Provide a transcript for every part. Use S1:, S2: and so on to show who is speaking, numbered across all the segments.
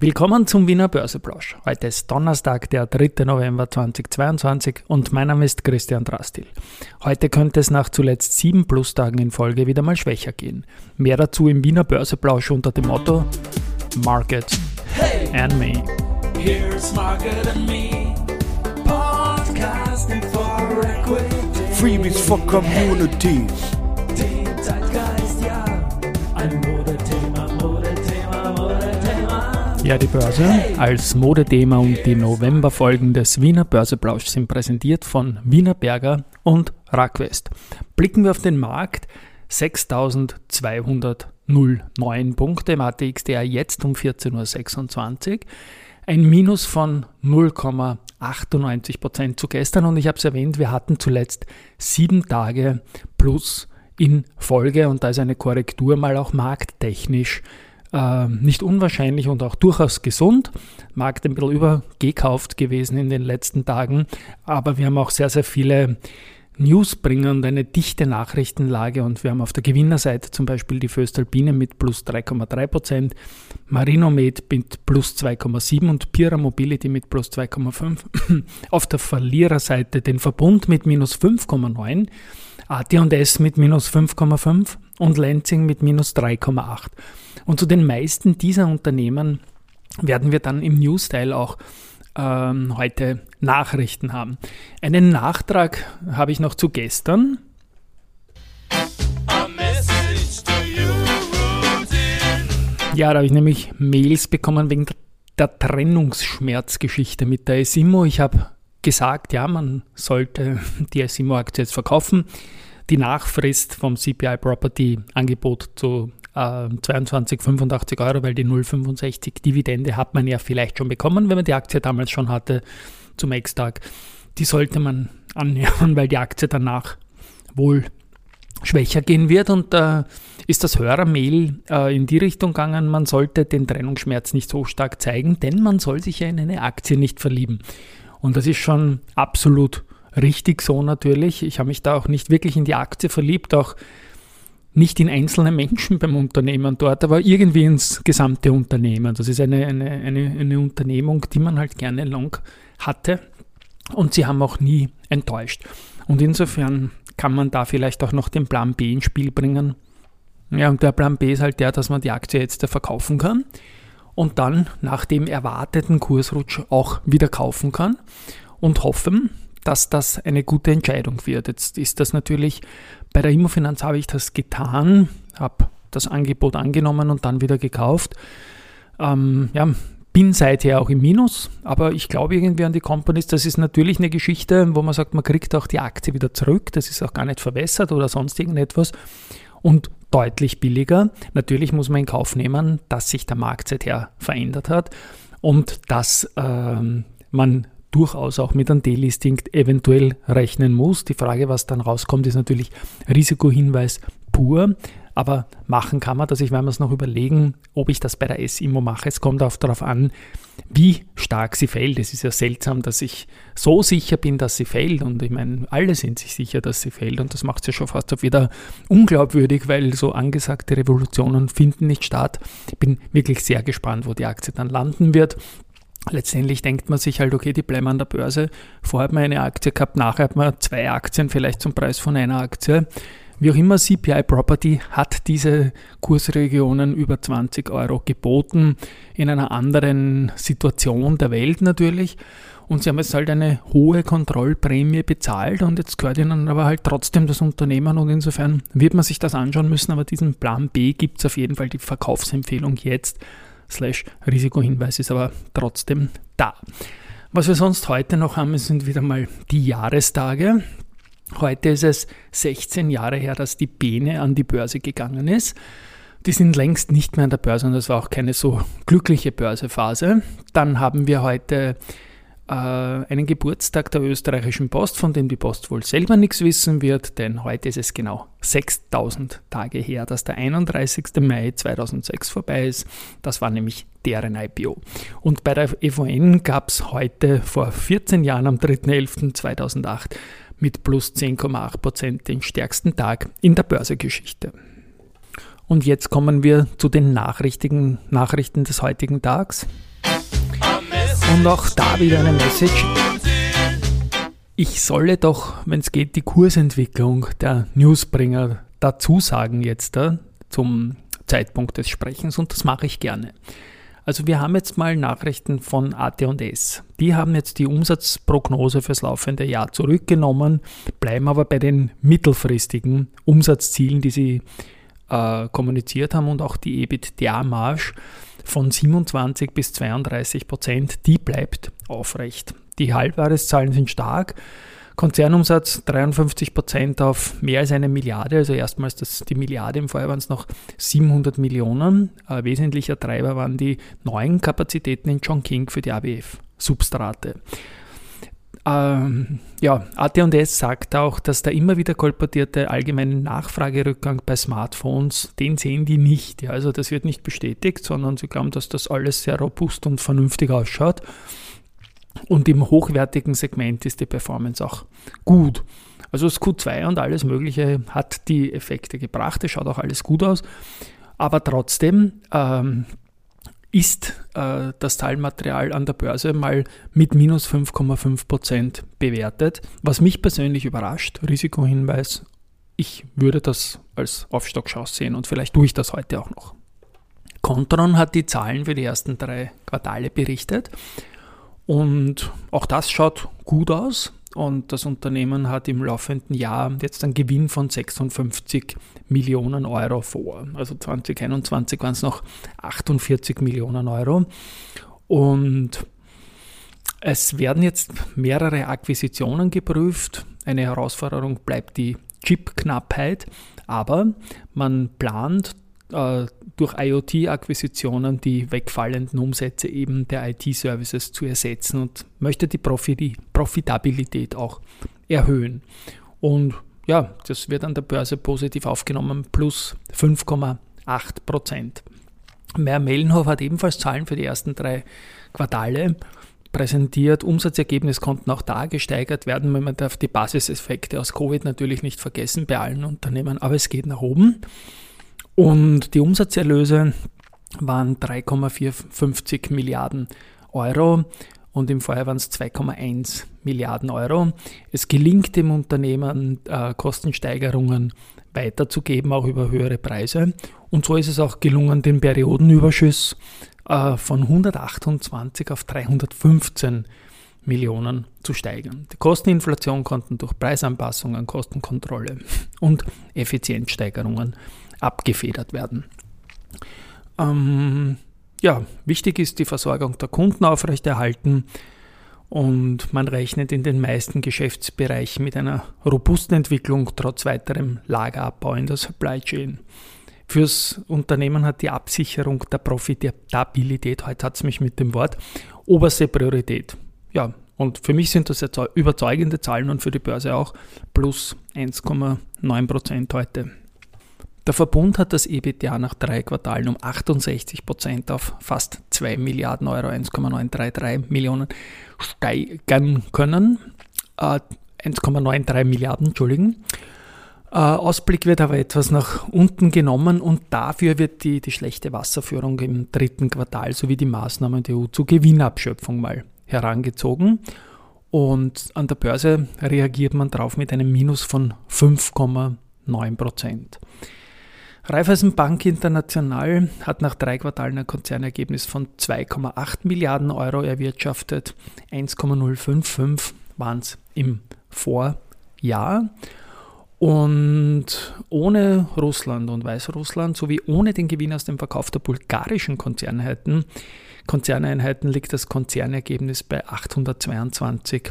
S1: Willkommen zum Wiener Börseplausch. Heute ist Donnerstag, der 3. November 2022 und mein Name ist Christian Drastil. Heute könnte es nach zuletzt sieben Plustagen in Folge wieder mal schwächer gehen. Mehr dazu im Wiener Börseplausch unter dem Motto Market hey, and Me. Here's Market and Me. Podcasting for Equity. Freebies for Communities. Ja, die Börse als Modethema und die Novemberfolgen des Wiener Börseplausch sind präsentiert von Wiener Berger und Rackwest. Blicken wir auf den Markt. 6.209 Punkte im ATXDR jetzt um 14.26 Uhr. Ein Minus von 0,98 Prozent zu gestern und ich habe es erwähnt, wir hatten zuletzt sieben Tage plus in Folge und da ist eine Korrektur mal auch markttechnisch äh, nicht unwahrscheinlich und auch durchaus gesund. Markt ein bisschen übergekauft gewesen in den letzten Tagen, aber wir haben auch sehr, sehr viele Newsbringer und eine dichte Nachrichtenlage und wir haben auf der Gewinnerseite zum Beispiel die Föstalpine mit plus 3,3%, Marinomed mit plus 2,7% und Pira Mobility mit plus 2,5%. auf der Verliererseite den Verbund mit minus 5,9%, AT&S mit minus 5,5% und Lansing mit minus 3,8%. Und zu den meisten dieser Unternehmen werden wir dann im News-Style auch ähm, heute Nachrichten haben. Einen Nachtrag habe ich noch zu gestern. Ja, da habe ich nämlich Mails bekommen wegen der Trennungsschmerzgeschichte mit der Esimo. Ich habe gesagt, ja, man sollte die Esimo-Aktie jetzt verkaufen. Die Nachfrist vom CPI Property Angebot zu 22, ähm, 85 Euro, weil die 0,65 Dividende hat man ja vielleicht schon bekommen, wenn man die Aktie damals schon hatte zum Ex-Tag. Die sollte man annähern, weil die Aktie danach wohl schwächer gehen wird und äh, ist das Hörermail äh, in die Richtung gegangen, man sollte den Trennungsschmerz nicht so stark zeigen, denn man soll sich ja in eine Aktie nicht verlieben. Und das ist schon absolut richtig so natürlich. Ich habe mich da auch nicht wirklich in die Aktie verliebt, auch nicht in einzelne Menschen beim Unternehmen dort, aber irgendwie ins gesamte Unternehmen. Das ist eine, eine, eine, eine Unternehmung, die man halt gerne lang hatte und sie haben auch nie enttäuscht. Und insofern kann man da vielleicht auch noch den Plan B ins Spiel bringen. Ja, und der Plan B ist halt der, dass man die Aktie jetzt verkaufen kann und dann nach dem erwarteten Kursrutsch auch wieder kaufen kann und hoffen, dass das eine gute Entscheidung wird. Jetzt ist das natürlich bei der Immofinanz habe ich das getan, habe das Angebot angenommen und dann wieder gekauft. Ähm, ja, bin seither auch im Minus, aber ich glaube irgendwie an die Companies. Das ist natürlich eine Geschichte, wo man sagt, man kriegt auch die Aktie wieder zurück. Das ist auch gar nicht verwässert oder sonst irgendetwas. Und deutlich billiger. Natürlich muss man in Kauf nehmen, dass sich der Markt seither verändert hat und dass ähm, man durchaus auch mit einem Delisting eventuell rechnen muss. Die Frage, was dann rauskommt, ist natürlich Risikohinweis pur. Aber machen kann man das. Ich werde mir es noch überlegen, ob ich das bei der S-Immo mache. Es kommt auch darauf an, wie stark sie fällt. Es ist ja seltsam, dass ich so sicher bin, dass sie fällt. Und ich meine, alle sind sich sicher, dass sie fällt. Und das macht es ja schon fast wieder unglaubwürdig, weil so angesagte Revolutionen finden nicht statt. Ich bin wirklich sehr gespannt, wo die Aktie dann landen wird letztendlich denkt man sich halt, okay, die bleiben an der Börse. Vorher hat man eine Aktie gehabt, nachher hat man zwei Aktien, vielleicht zum Preis von einer Aktie. Wie auch immer, CPI Property hat diese Kursregionen über 20 Euro geboten, in einer anderen Situation der Welt natürlich. Und sie haben jetzt halt eine hohe Kontrollprämie bezahlt und jetzt gehört ihnen aber halt trotzdem das Unternehmen und insofern wird man sich das anschauen müssen, aber diesen Plan B gibt es auf jeden Fall die Verkaufsempfehlung jetzt slash Risikohinweis ist aber trotzdem da. Was wir sonst heute noch haben, sind wieder mal die Jahrestage. Heute ist es 16 Jahre her, dass die Bene an die Börse gegangen ist. Die sind längst nicht mehr an der Börse und das war auch keine so glückliche Börsephase. Dann haben wir heute einen Geburtstag der österreichischen Post, von dem die Post wohl selber nichts wissen wird, denn heute ist es genau 6000 Tage her, dass der 31. Mai 2006 vorbei ist. Das war nämlich deren IPO. Und bei der EVN gab es heute vor 14 Jahren am 3.11.2008 mit plus 10,8% den stärksten Tag in der Börsegeschichte. Und jetzt kommen wir zu den Nachrichten, Nachrichten des heutigen Tags. Und auch da wieder eine Message. Ich solle doch, wenn es geht, die Kursentwicklung der Newsbringer dazu sagen jetzt da, zum Zeitpunkt des Sprechens und das mache ich gerne. Also wir haben jetzt mal Nachrichten von AT&S. Die haben jetzt die Umsatzprognose fürs laufende Jahr zurückgenommen, bleiben aber bei den mittelfristigen Umsatzzielen, die sie äh, kommuniziert haben und auch die EBITDA-Marge von 27 bis 32 Prozent, die bleibt aufrecht. Die Halbjahreszahlen sind stark. Konzernumsatz 53 Prozent auf mehr als eine Milliarde, also erstmals das, die Milliarde, im Vorjahr waren es noch 700 Millionen. Äh, wesentlicher Treiber waren die neuen Kapazitäten in Chongqing für die ABF-Substrate. Ähm, ja, AT&S sagt auch, dass der immer wieder kolportierte allgemeine Nachfragerückgang bei Smartphones, den sehen die nicht. Ja, also das wird nicht bestätigt, sondern sie glauben, dass das alles sehr robust und vernünftig ausschaut. Und im hochwertigen Segment ist die Performance auch gut. Also das Q2 und alles Mögliche hat die Effekte gebracht. Es schaut auch alles gut aus. Aber trotzdem ähm, ist äh, das Teilmaterial an der Börse mal mit minus 5,5 Prozent bewertet, was mich persönlich überrascht. Risikohinweis, ich würde das als Aufstockchance sehen und vielleicht tue ich das heute auch noch. Contron hat die Zahlen für die ersten drei Quartale berichtet und auch das schaut gut aus. Und das Unternehmen hat im laufenden Jahr jetzt einen Gewinn von 56 Millionen Euro vor. Also 2021 waren es noch 48 Millionen Euro. Und es werden jetzt mehrere Akquisitionen geprüft. Eine Herausforderung bleibt die Chipknappheit, aber man plant äh, durch IoT-Akquisitionen die wegfallenden Umsätze eben der IT-Services zu ersetzen und möchte die Profitabilität auch erhöhen. Und ja, das wird an der Börse positiv aufgenommen, plus 5,8 Prozent. Mehr Mellenhof hat ebenfalls Zahlen für die ersten drei Quartale präsentiert. Umsatzergebnis konnten auch da gesteigert werden. Man darf die Basiseffekte aus Covid natürlich nicht vergessen bei allen Unternehmen, aber es geht nach oben. Und die Umsatzerlöse waren 3,450 Milliarden Euro und im Vorjahr waren es 2,1 Milliarden Euro. Es gelingt dem Unternehmen, äh, Kostensteigerungen weiterzugeben, auch über höhere Preise. Und so ist es auch gelungen, den Periodenüberschuss äh, von 128 auf 315 Millionen zu steigern. Die Kosteninflation konnten durch Preisanpassungen, Kostenkontrolle und Effizienzsteigerungen abgefedert werden. Ähm, ja, wichtig ist die Versorgung der Kunden aufrechterhalten und man rechnet in den meisten Geschäftsbereichen mit einer robusten Entwicklung trotz weiterem Lagerabbau in der Supply Chain. Fürs Unternehmen hat die Absicherung der Profitabilität, heute hat es mich mit dem Wort, oberste Priorität. Ja, und für mich sind das überzeugende Zahlen und für die Börse auch plus 1,9 Prozent heute. Der Verbund hat das EBITDA nach drei Quartalen um 68 Prozent auf fast 2 Milliarden Euro, 1,933 Millionen steigern können. Äh, 1,93 Milliarden, Entschuldigen. Äh, Ausblick wird aber etwas nach unten genommen und dafür wird die, die schlechte Wasserführung im dritten Quartal sowie die Maßnahmen der EU zur Gewinnabschöpfung mal herangezogen. Und an der Börse reagiert man darauf mit einem Minus von 5,9 Prozent. Raiffeisen Bank International hat nach drei Quartalen ein Konzernergebnis von 2,8 Milliarden Euro erwirtschaftet. 1,055 waren es im Vorjahr. Und ohne Russland und Weißrussland sowie ohne den Gewinn aus dem Verkauf der bulgarischen Konzerneinheiten, Konzerneinheiten liegt das Konzernergebnis bei 822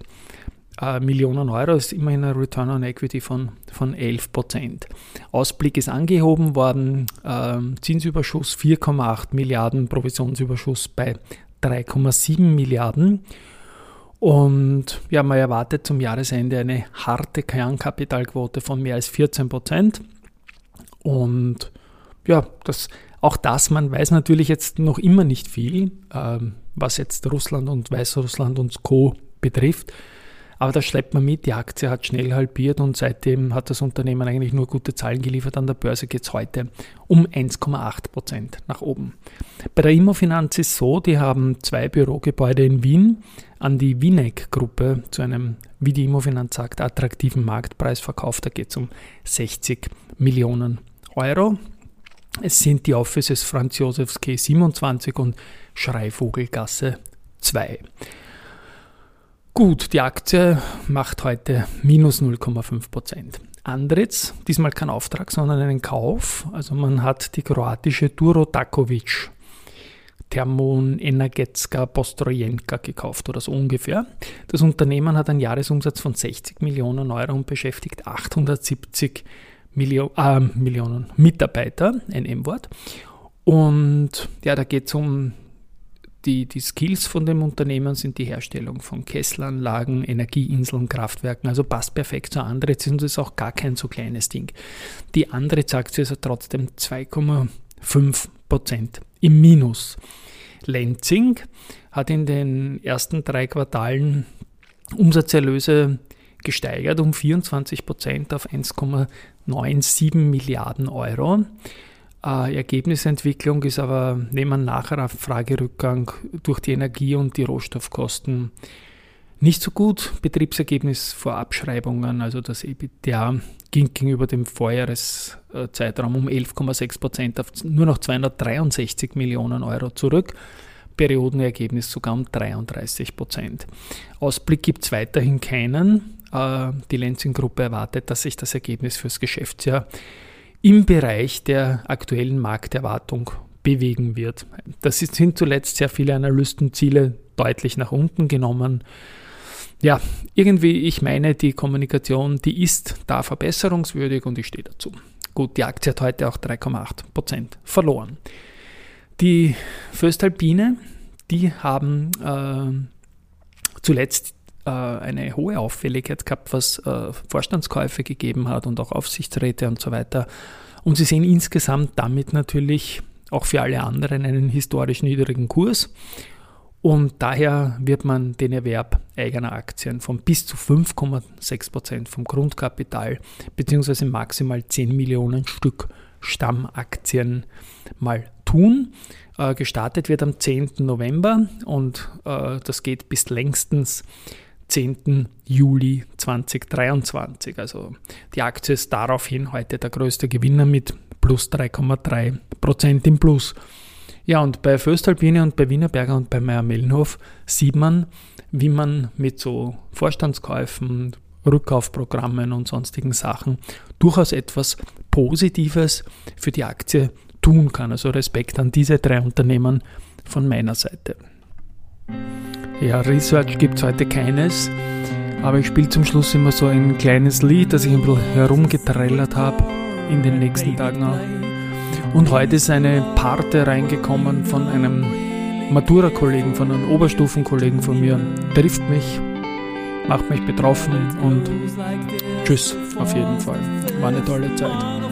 S1: äh, Millionen Euro ist immerhin ein Return on Equity von, von 11 Prozent. Ausblick ist angehoben worden, äh, Zinsüberschuss 4,8 Milliarden, Provisionsüberschuss bei 3,7 Milliarden. Und ja, man erwartet zum Jahresende eine harte Kernkapitalquote von mehr als 14 Prozent. Und ja, das, auch das, man weiß natürlich jetzt noch immer nicht viel, äh, was jetzt Russland und Weißrussland und Co. betrifft. Aber das schleppt man mit. Die Aktie hat schnell halbiert und seitdem hat das Unternehmen eigentlich nur gute Zahlen geliefert. An der Börse geht es heute um 1,8 Prozent nach oben. Bei der Immofinanz ist so, die haben zwei Bürogebäude in Wien an die Winec-Gruppe zu einem, wie die Immofinanz sagt, attraktiven Marktpreis verkauft. Da geht es um 60 Millionen Euro. Es sind die Offices Franz Josefs K 27 und Schreivogelgasse 2. Gut, die Aktie macht heute minus 0,5 Prozent. Andritz, diesmal kein Auftrag, sondern einen Kauf. Also man hat die kroatische Duro Dakovic Thermon Energetska Postrojenka gekauft oder so ungefähr. Das Unternehmen hat einen Jahresumsatz von 60 Millionen Euro und beschäftigt 870 Millio äh, Millionen Mitarbeiter, ein M-Wort. Und ja, da geht es um die, die Skills von dem Unternehmen sind die Herstellung von Kesselanlagen, Energieinseln, Kraftwerken, also passt perfekt zur Andritz und ist auch gar kein so kleines Ding. Die Andritz-Aktie ist trotzdem 2,5 Prozent im Minus. Lenzing hat in den ersten drei Quartalen Umsatzerlöse gesteigert um 24 Prozent auf 1,97 Milliarden Euro. Äh, Ergebnisentwicklung ist aber neben einem Nachfragerückgang durch die Energie- und die Rohstoffkosten nicht so gut. Betriebsergebnis vor Abschreibungen, also das EBITDA, ging gegenüber dem Vorjahreszeitraum um 11,6 Prozent auf nur noch 263 Millionen Euro zurück. Periodenergebnis sogar um 33 Prozent. Ausblick gibt es weiterhin keinen. Äh, die Lenzing-Gruppe erwartet, dass sich das Ergebnis fürs Geschäftsjahr im Bereich der aktuellen Markterwartung bewegen wird. Das sind zuletzt sehr viele Analystenziele deutlich nach unten genommen. Ja, irgendwie, ich meine, die Kommunikation, die ist da verbesserungswürdig und ich stehe dazu. Gut, die Aktie hat heute auch 3,8% verloren. Die Föstalpine, die haben äh, zuletzt äh, eine hohe Auffälligkeit gehabt, was äh, Vorstandskäufe gegeben hat und auch Aufsichtsräte und so weiter. Und sie sehen insgesamt damit natürlich auch für alle anderen einen historisch niedrigen Kurs. Und daher wird man den Erwerb eigener Aktien von bis zu 5,6% vom Grundkapital bzw. maximal 10 Millionen Stück Stammaktien mal tun. Äh, gestartet wird am 10. November und äh, das geht bis längstens 10. Juli 2023. Also die Aktie ist daraufhin heute der größte Gewinner mit plus 3,3 Prozent im Plus. Ja, und bei Föstalpine und bei Wienerberger und bei Meyer-Mellenhof sieht man, wie man mit so Vorstandskäufen, Rückkaufprogrammen und sonstigen Sachen durchaus etwas Positives für die Aktie tun kann. Also Respekt an diese drei Unternehmen von meiner Seite. Ja, Research gibt es heute keines, aber ich spiele zum Schluss immer so ein kleines Lied, das ich ein bisschen herumgetrellert habe in den nächsten Tagen auch. Und heute ist eine Parte reingekommen von einem Matura-Kollegen, von einem Oberstufenkollegen von mir. Trifft mich, macht mich betroffen und tschüss auf jeden Fall. War eine tolle Zeit.